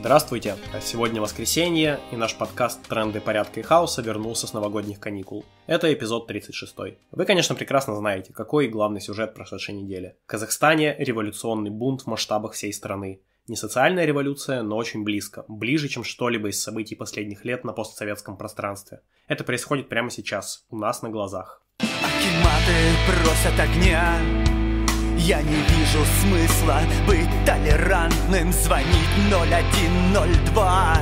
Здравствуйте! Сегодня воскресенье, и наш подкаст «Тренды порядка и хаоса» вернулся с новогодних каникул. Это эпизод 36. Вы, конечно, прекрасно знаете, какой главный сюжет прошедшей недели. В Казахстане революционный бунт в масштабах всей страны. Не социальная революция, но очень близко. Ближе, чем что-либо из событий последних лет на постсоветском пространстве. Это происходит прямо сейчас, у нас на глазах. Акиматы просят огня я не вижу смысла быть толерантным Звонить 0102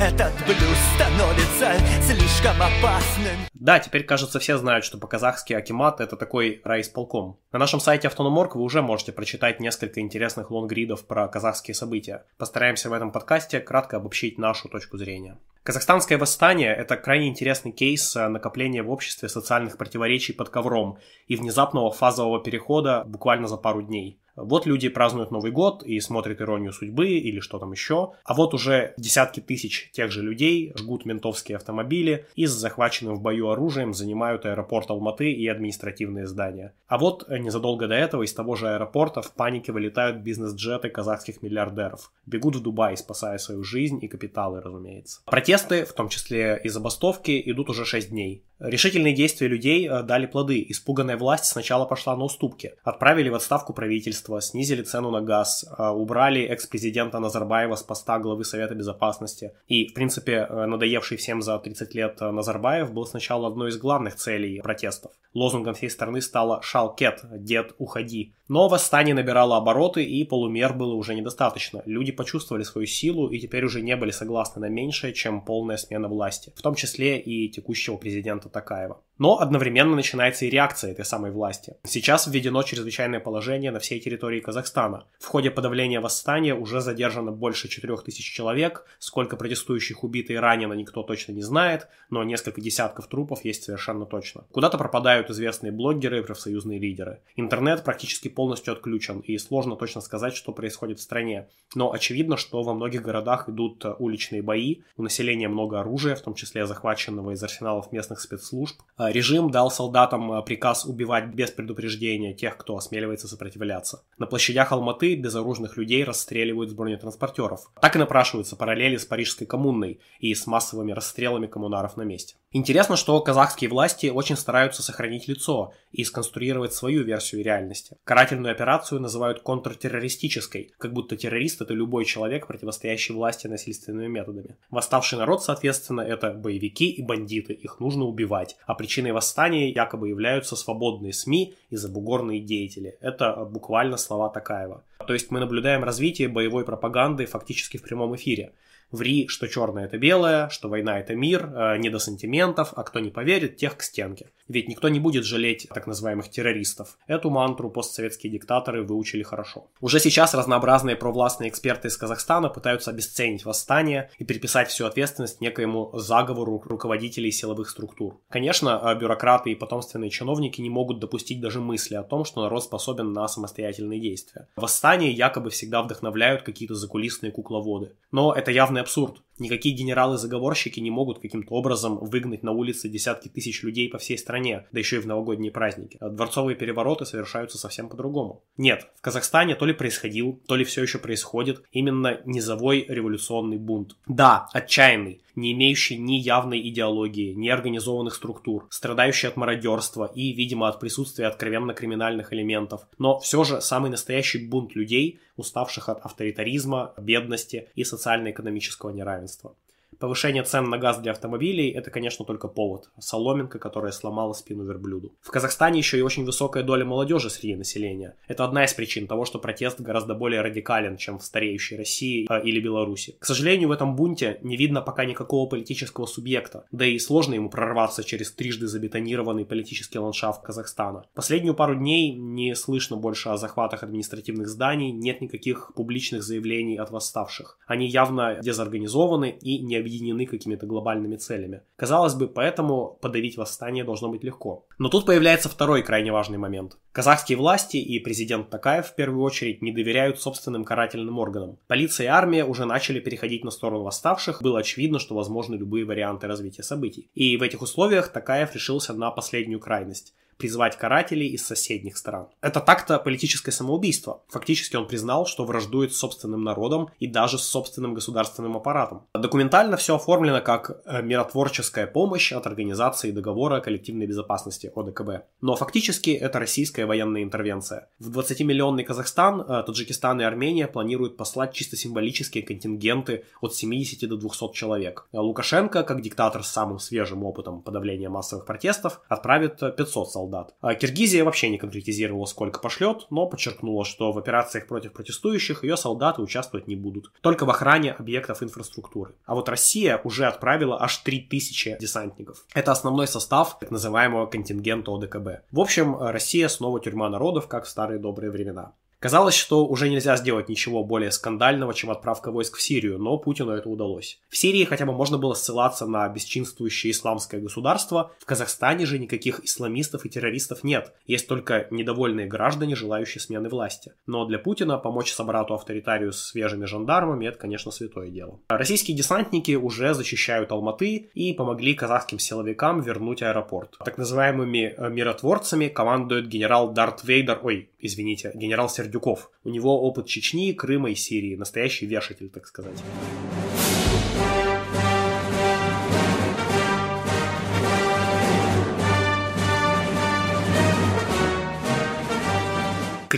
Этот блюз становится слишком опасным Да, теперь, кажется, все знают, что по-казахски Акимат это такой райисполком. На нашем сайте Автономорг вы уже можете прочитать несколько интересных лонгридов про казахские события. Постараемся в этом подкасте кратко обобщить нашу точку зрения. Казахстанское восстание – это крайне интересный кейс э, накопления в обществе социальных противоречий под ковром и внезапного фазового перехода буквально за пару дней. Вот люди празднуют Новый год и смотрят «Иронию судьбы» или что там еще. А вот уже десятки тысяч тех же людей жгут ментовские автомобили и с захваченным в бою оружием занимают аэропорт Алматы и административные здания. А вот незадолго до этого из того же аэропорта в панике вылетают бизнес-джеты казахских миллиардеров. Бегут в Дубай, спасая свою жизнь и капиталы, разумеется. Протесты, в том числе и забастовки, идут уже 6 дней. Решительные действия людей э, дали плоды. Испуганная власть сначала пошла на уступки. Отправили в отставку правительство, снизили цену на газ, э, убрали экс-президента Назарбаева с поста главы Совета Безопасности. И, в принципе, э, надоевший всем за 30 лет Назарбаев был сначала одной из главных целей протестов. Лозунгом всей страны стало «Шалкет», «Дед, уходи». Но восстание набирало обороты, и полумер было уже недостаточно. Люди почувствовали свою силу и теперь уже не были согласны на меньшее, чем полная смена власти, в том числе и текущего президента Такаева. Но одновременно начинается и реакция этой самой власти. Сейчас введено чрезвычайное положение на всей территории Казахстана. В ходе подавления восстания уже задержано больше 4000 человек, сколько протестующих убито и ранено никто точно не знает, но несколько десятков трупов есть совершенно точно. Куда-то пропадают известные блогеры и профсоюзные лидеры. Интернет практически полностью отключен, и сложно точно сказать, что происходит в стране. Но очевидно, что во многих городах идут уличные бои, у населения много оружия, в том числе захваченного из арсеналов местных спецслужб, Режим дал солдатам э, приказ убивать без предупреждения тех, кто осмеливается сопротивляться. На площадях Алматы безоружных людей расстреливают с бронетранспортеров. Так и напрашиваются параллели с Парижской коммунной и с массовыми расстрелами коммунаров на месте. Интересно, что казахские власти очень стараются сохранить лицо и сконструировать свою версию реальности. Карательную операцию называют контртеррористической, как будто террорист это любой человек, противостоящий власти насильственными методами. Восставший народ, соответственно, это боевики и бандиты, их нужно убивать, а причина Причиной восстания якобы являются свободные СМИ и забугорные деятели. Это буквально слова Такаева. То есть мы наблюдаем развитие боевой пропаганды фактически в прямом эфире. Ври, что черное это белое, что война это мир, э, не до сантиментов, а кто не поверит, тех к стенке. Ведь никто не будет жалеть так называемых террористов. Эту мантру постсоветские диктаторы выучили хорошо. Уже сейчас разнообразные провластные эксперты из Казахстана пытаются обесценить восстание и приписать всю ответственность некоему заговору руководителей силовых структур. Конечно, э, бюрократы и потомственные чиновники не могут допустить даже мысли о том, что народ способен на самостоятельные действия. Восстания якобы всегда вдохновляют какие-то закулисные кукловоды. Но это явно полный абсурд. Никакие генералы-заговорщики не могут каким-то образом выгнать на улицы десятки тысяч людей по всей стране, да еще и в новогодние праздники. А дворцовые перевороты совершаются совсем по-другому. Нет, в Казахстане то ли происходил, то ли все еще происходит именно низовой революционный бунт. Да, отчаянный, не имеющий ни явной идеологии, ни организованных структур, страдающий от мародерства и, видимо, от присутствия откровенно криминальных элементов, но все же самый настоящий бунт людей, уставших от авторитаризма, бедности и социально-экономического неравенства. Повышение цен на газ для автомобилей – это, конечно, только повод. Соломинка, которая сломала спину верблюду. В Казахстане еще и очень высокая доля молодежи среди населения. Это одна из причин того, что протест гораздо более радикален, чем в стареющей России э, или Беларуси. К сожалению, в этом бунте не видно пока никакого политического субъекта, да и сложно ему прорваться через трижды забетонированный политический ландшафт Казахстана. Последнюю пару дней не слышно больше о захватах административных зданий, нет никаких публичных заявлений от восставших. Они явно дезорганизованы и не объединены какими-то глобальными целями. Казалось бы, поэтому подавить восстание должно быть легко. Но тут появляется второй крайне важный момент. Казахские власти и президент Такаев в первую очередь не доверяют собственным карательным органам. Полиция и армия уже начали переходить на сторону восставших, было очевидно, что возможны любые варианты развития событий. И в этих условиях Такаев решился на последнюю крайность призвать карателей из соседних стран. Это так-то политическое самоубийство. Фактически он признал, что враждует с собственным народом и даже с собственным государственным аппаратом. Документально все оформлено как э, миротворческая помощь от Организации договора коллективной безопасности ОДКБ. Но фактически это российская военная интервенция. В 20-миллионный Казахстан, э, Таджикистан и Армения планируют послать чисто символические контингенты от 70 до 200 человек. Лукашенко, как диктатор с самым свежим опытом подавления массовых протестов, отправит 500 солдат. А Киргизия вообще не конкретизировала, сколько пошлет, но подчеркнула, что в операциях против протестующих ее солдаты участвовать не будут. Только в охране объектов инфраструктуры. А вот Россия уже отправила аж 3000 десантников. Это основной состав так называемого контингента ОДКБ. В общем, Россия снова тюрьма народов, как в старые добрые времена. Казалось, что уже нельзя сделать ничего более скандального, чем отправка войск в Сирию, но Путину это удалось. В Сирии хотя бы можно было ссылаться на бесчинствующее исламское государство, в Казахстане же никаких исламистов и террористов нет, есть только недовольные граждане, желающие смены власти. Но для Путина помочь собрату-авторитарию с свежими жандармами – это, конечно, святое дело. Российские десантники уже защищают Алматы и помогли казахским силовикам вернуть аэропорт. Так называемыми э, миротворцами командует генерал Дарт Вейдер, ой, извините, генерал Сергей Сердюков. У него опыт Чечни, Крыма и Сирии. Настоящий вешатель, так сказать.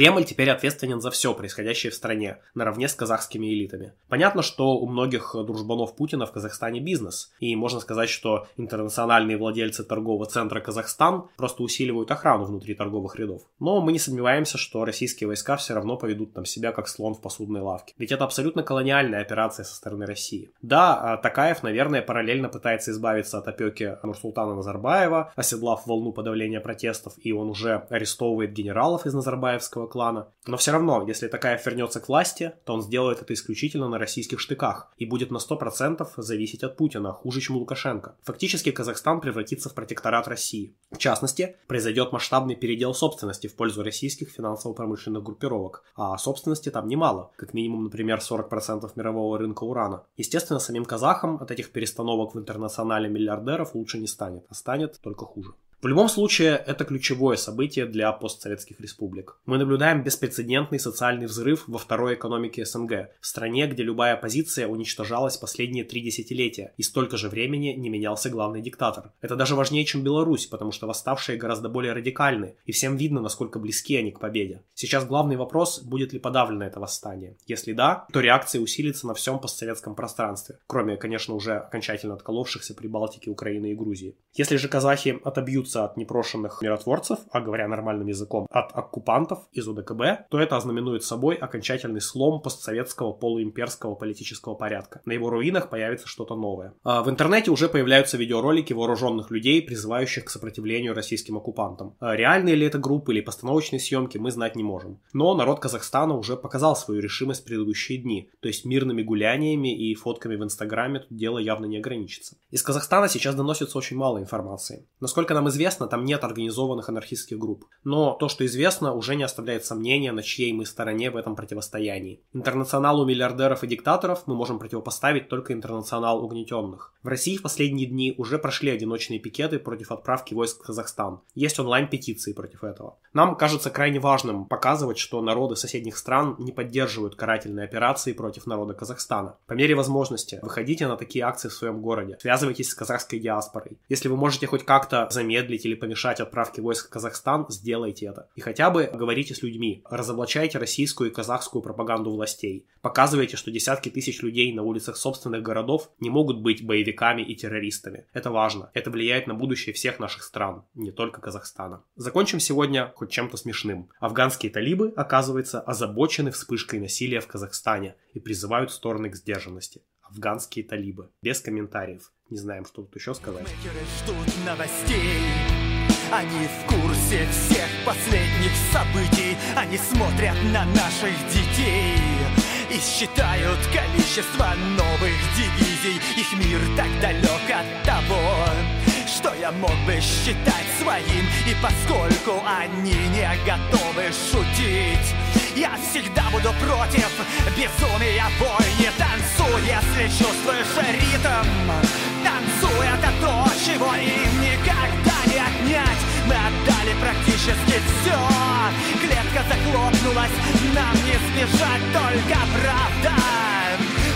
Кремль теперь ответственен за все происходящее в стране, наравне с казахскими элитами. Понятно, что у многих дружбанов Путина в Казахстане бизнес, и можно сказать, что интернациональные владельцы торгового центра Казахстан просто усиливают охрану внутри торговых рядов. Но мы не сомневаемся, что российские войска все равно поведут там себя как слон в посудной лавке. Ведь это абсолютно колониальная операция со стороны России. Да, Такаев, наверное, параллельно пытается избавиться от опеки Нурсултана Назарбаева, оседлав волну подавления протестов, и он уже арестовывает генералов из Назарбаевского клана. Но все равно, если Такаев вернется к власти, то он сделает это исключительно на российских штыках и будет на 100% зависеть от Путина, хуже, чем Лукашенко. Фактически Казахстан превратится в протекторат России. В частности, произойдет масштабный передел собственности в пользу российских финансово-промышленных группировок, а собственности там немало, как минимум, например, 40% мирового рынка урана. Естественно, самим казахам от этих перестановок в интернационале миллиардеров лучше не станет, а станет только хуже. В любом случае, это ключевое событие для постсоветских республик. Мы наблюдаем беспрецедентный социальный взрыв во второй экономике СНГ, в стране, где любая оппозиция уничтожалась последние три десятилетия, и столько же времени не менялся главный диктатор. Это даже важнее, чем Беларусь, потому что восставшие гораздо более радикальны, и всем видно, насколько близки они к победе. Сейчас главный вопрос, будет ли подавлено это восстание. Если да, то реакция усилится на всем постсоветском пространстве, кроме, конечно, уже окончательно отколовшихся при Балтике, Украины и Грузии. Если же казахи отобьют откупиться от непрошенных миротворцев, а говоря нормальным языком, от оккупантов из УДКБ, то это ознаменует собой окончательный слом постсоветского полуимперского политического порядка. На его руинах появится что-то новое. А в интернете уже появляются видеоролики вооруженных людей, призывающих к сопротивлению российским оккупантам. А реальные ли это группы или постановочные съемки, мы знать не можем. Но народ Казахстана уже показал свою решимость в предыдущие дни, то есть мирными гуляниями и фотками в Инстаграме тут дело явно не ограничится. Из Казахстана сейчас доносится очень мало информации. Насколько нам известно, известно, там нет организованных анархистских групп. Но то, что известно, уже не оставляет сомнения, на чьей мы стороне в этом противостоянии. Интернационалу миллиардеров и диктаторов мы можем противопоставить только интернационал угнетенных. В России в последние дни уже прошли одиночные пикеты против отправки войск в Казахстан. Есть онлайн-петиции против этого. Нам кажется крайне важным показывать, что народы соседних стран не поддерживают карательные операции против народа Казахстана. По мере возможности выходите на такие акции в своем городе, связывайтесь с казахской диаспорой. Если вы можете хоть как-то замедлить или помешать отправке войск в Казахстан, сделайте это. И хотя бы говорите с людьми, разоблачайте российскую и казахскую пропаганду властей. Показывайте, что десятки тысяч людей на улицах собственных городов не могут быть боевиками и террористами. Это важно. Это влияет на будущее всех наших стран, не только Казахстана. Закончим сегодня хоть чем-то смешным. Афганские талибы, оказывается, озабочены вспышкой насилия в Казахстане и призывают стороны к сдержанности афганские талибы. Без комментариев. Не знаем, что тут еще сказать. ждут новостей. Они в курсе всех последних событий. Они смотрят на наших детей и считают количество новых дивизий. Их мир так далек от того, что я мог бы считать своим. И поскольку они не готовы шутить, я всегда буду против безумия бойни Танцуй, если чувствуешь ритм Танцуй, это то, чего им никогда не отнять мы отдали практически все Клетка захлопнулась, нам не сбежать, только правда.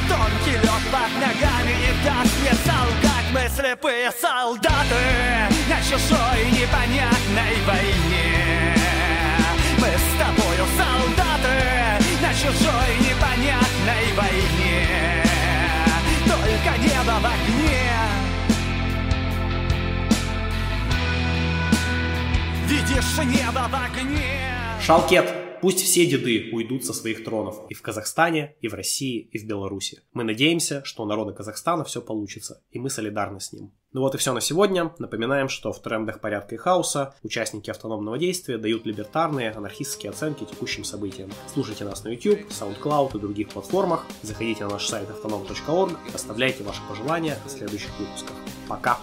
Тонкий лед под ногами не даст мне солгать. Мы слепые солдаты на чужой непонятной войне. Мы с тобою солдаты на чужой непонятной войне. Только небо в огне. Видишь небо в огне. Шалкет! Пусть все деды уйдут со своих тронов и в Казахстане, и в России, и в Беларуси. Мы надеемся, что у народа Казахстана все получится, и мы солидарны с ним. Ну вот и все на сегодня. Напоминаем, что в трендах порядка и хаоса участники автономного действия дают либертарные, анархистские оценки текущим событиям. Слушайте нас на YouTube, SoundCloud и других платформах. Заходите на наш сайт autonom.org, оставляйте ваши пожелания о следующих выпусках. Пока!